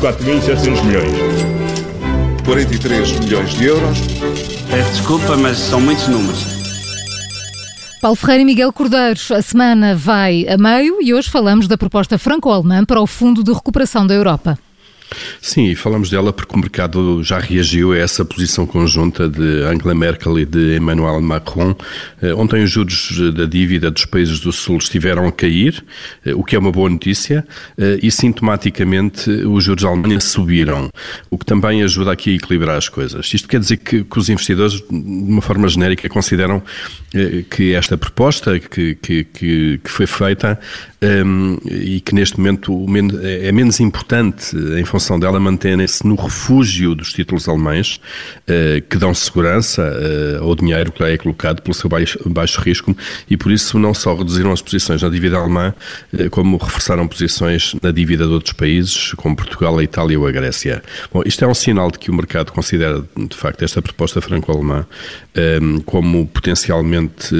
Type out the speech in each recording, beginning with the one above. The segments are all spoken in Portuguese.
4.700 milhões. 43 milhões de euros. Peço desculpa, mas são muitos números. Paulo Ferreira e Miguel Cordeiro, a semana vai a meio e hoje falamos da proposta franco-alemã para o Fundo de Recuperação da Europa. Sim, falamos dela porque o mercado já reagiu a essa posição conjunta de Angela Merkel e de Emmanuel Macron. Eh, ontem os juros da dívida dos países do Sul estiveram a cair, eh, o que é uma boa notícia, eh, e sintomaticamente os juros da Alemanha subiram, o que também ajuda aqui a equilibrar as coisas. Isto quer dizer que, que os investidores, de uma forma genérica, consideram que esta proposta que, que, que foi feita um, e que neste momento é menos importante em função dela manterem-se no refúgio dos títulos alemães uh, que dão segurança uh, ao dinheiro que lá é colocado pelo seu baixo, baixo, risco e por isso não só reduziram as posições na dívida alemã uh, como reforçaram posições na dívida de outros países como Portugal, a Itália ou a Grécia. Bom, isto é um sinal de que o mercado considera de facto esta proposta franco-alemã como potencialmente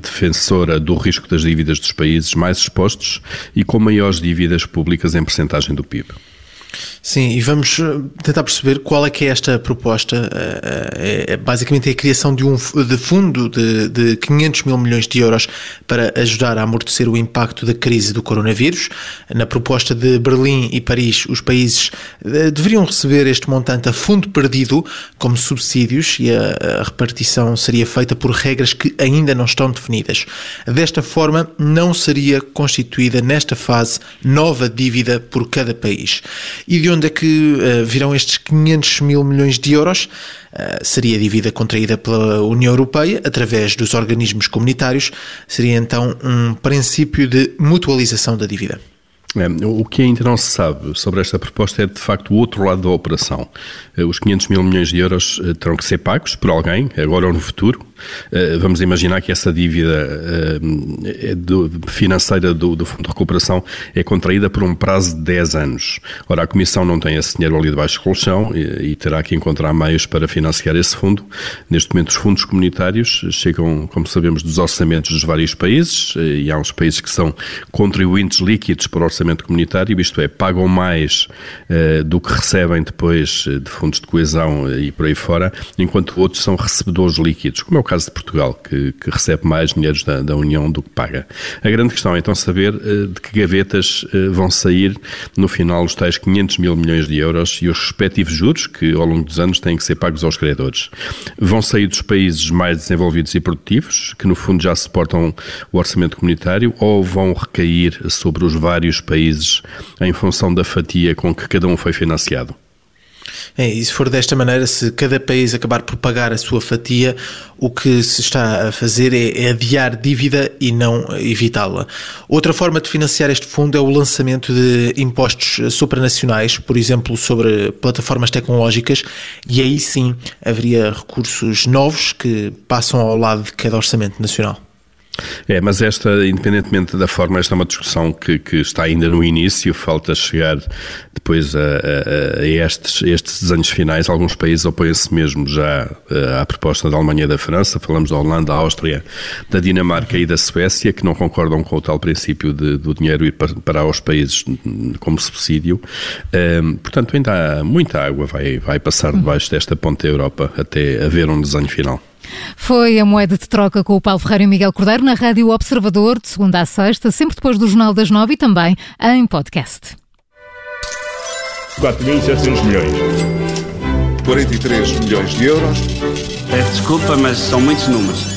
defensora do risco das dívidas dos países mais expostos e com maiores dívidas públicas em percentagem do PIB. Sim, e vamos eh, tentar perceber qual é que é esta proposta. Eh, é, é, basicamente é a criação de um de fundo de, de 500 mil milhões de euros para ajudar a amortecer o impacto da crise do coronavírus. Na proposta de Berlim e Paris, os países eh, deveriam receber este montante a fundo perdido como subsídios e a, a repartição seria feita por regras que ainda não estão definidas. Desta forma, não seria constituída nesta fase nova dívida por cada país. E de onde é que uh, virão estes 500 mil milhões de euros? Uh, seria dívida contraída pela União Europeia através dos organismos comunitários. Seria então um princípio de mutualização da dívida. É, o que ainda não se sabe sobre esta proposta é de facto o outro lado da operação. Eh, os 500 mil milhões de euros terão que ser pagos por alguém, agora ou no futuro, vamos imaginar que essa dívida eh, é financeira do, do, Fundo de Recuperação é contraída por um prazo de 10 anos. Ora, a Comissão não tem esse dinheiro ali debaixo do colchão e, e terá que encontrar meios para financiar esse fundo. Neste momento, os fundos comunitários chegam, como sabemos, dos orçamentos dos vários países eh, e há uns países que são contribuintes líquidos para o orçamento comunitário, isto é, pagam mais do que recebem depois de fundos de coesão e por aí fora, enquanto outros são recebedores líquidos, como é o caso de Portugal, que, que recebe mais dinheiros da, da, União do que paga. A grande questão é então saber uh, de que gavetas uh, vão sair no final os tais 500 mil milhões de euros e os respectivos juros que ao longo dos anos têm que ser pagos aos credores. Vão sair dos países mais desenvolvidos e produtivos, que no fundo já suportam o orçamento comunitário, ou vão recair sobre os vários países em função da fatia com que cada um foi financiado? É, e se for desta maneira, se cada país acabar por pagar a sua fatia, o que se está a fazer é, é adiar dívida e não evitá-la. Outra forma de financiar este fundo é o lançamento de impostos supranacionais, por exemplo, sobre plataformas tecnológicas, e aí sim haveria recursos novos que passam ao lado de cada orçamento nacional. É, mas esta, independentemente da forma, esta é uma discussão que, que está ainda no início, falta chegar depois a, a, a estes, estes desenhos finais. Alguns países opõem-se mesmo já eh, à proposta da Alemanha e da França, falamos da Holanda, da Áustria, da Dinamarca e da Suécia, que não concordam com o tal princípio de, do dinheiro ir para, os países como subsídio. Um, ehm, portanto, ainda há muita água vai, vai passar debaixo desta ponte da Europa até haver um desenho final. Foi a moeda de troca com o Paulo Ferreira e Miguel Cordeiro na Rádio Observador, de segunda a sexta, sempre depois do Jornal das Nove e também em podcast. 4.700 milhões. 43 milhões de euros. Peço desculpa, mas são muitos números.